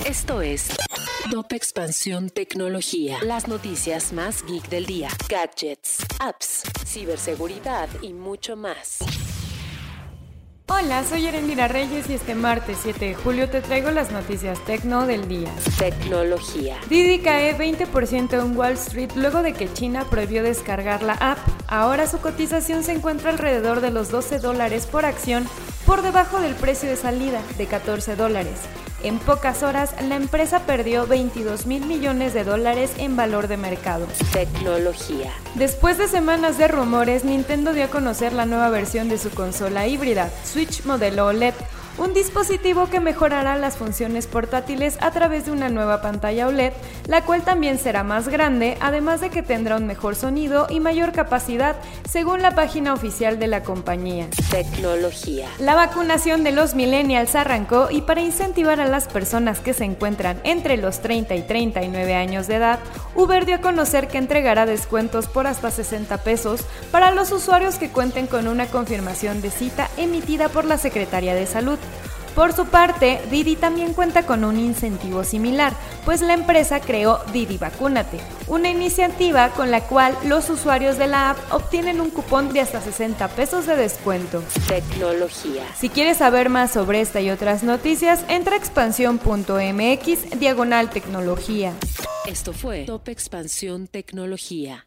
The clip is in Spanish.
Esto es Top Expansión Tecnología. Las noticias más geek del día. Gadgets, apps, ciberseguridad y mucho más. Hola, soy Erendira Reyes y este martes 7 de julio te traigo las noticias tecno del día. Tecnología. Didi cae 20% en Wall Street luego de que China prohibió descargar la app. Ahora su cotización se encuentra alrededor de los 12 dólares por acción, por debajo del precio de salida de 14 dólares. En pocas horas, la empresa perdió 22 mil millones de dólares en valor de mercado. Tecnología. Después de semanas de rumores, Nintendo dio a conocer la nueva versión de su consola híbrida, Switch modelo OLED, un dispositivo que mejorará las funciones portátiles a través de una nueva pantalla OLED, la cual también será más grande, además de que tendrá un mejor sonido y mayor capacidad, según la página oficial de la compañía. Tecnología. La vacunación de los millennials arrancó y para incentivar a las personas que se encuentran entre los 30 y 39 años de edad, Uber dio a conocer que entregará descuentos por hasta 60 pesos para los usuarios que cuenten con una confirmación de cita emitida por la Secretaría de Salud. Por su parte, Didi también cuenta con un incentivo similar, pues la empresa creó Didi Vacúnate, una iniciativa con la cual los usuarios de la app obtienen un cupón de hasta 60 pesos de descuento. Tecnología. Si quieres saber más sobre esta y otras noticias, entra a expansión.mx diagonal tecnología. Esto fue Top Expansión Tecnología.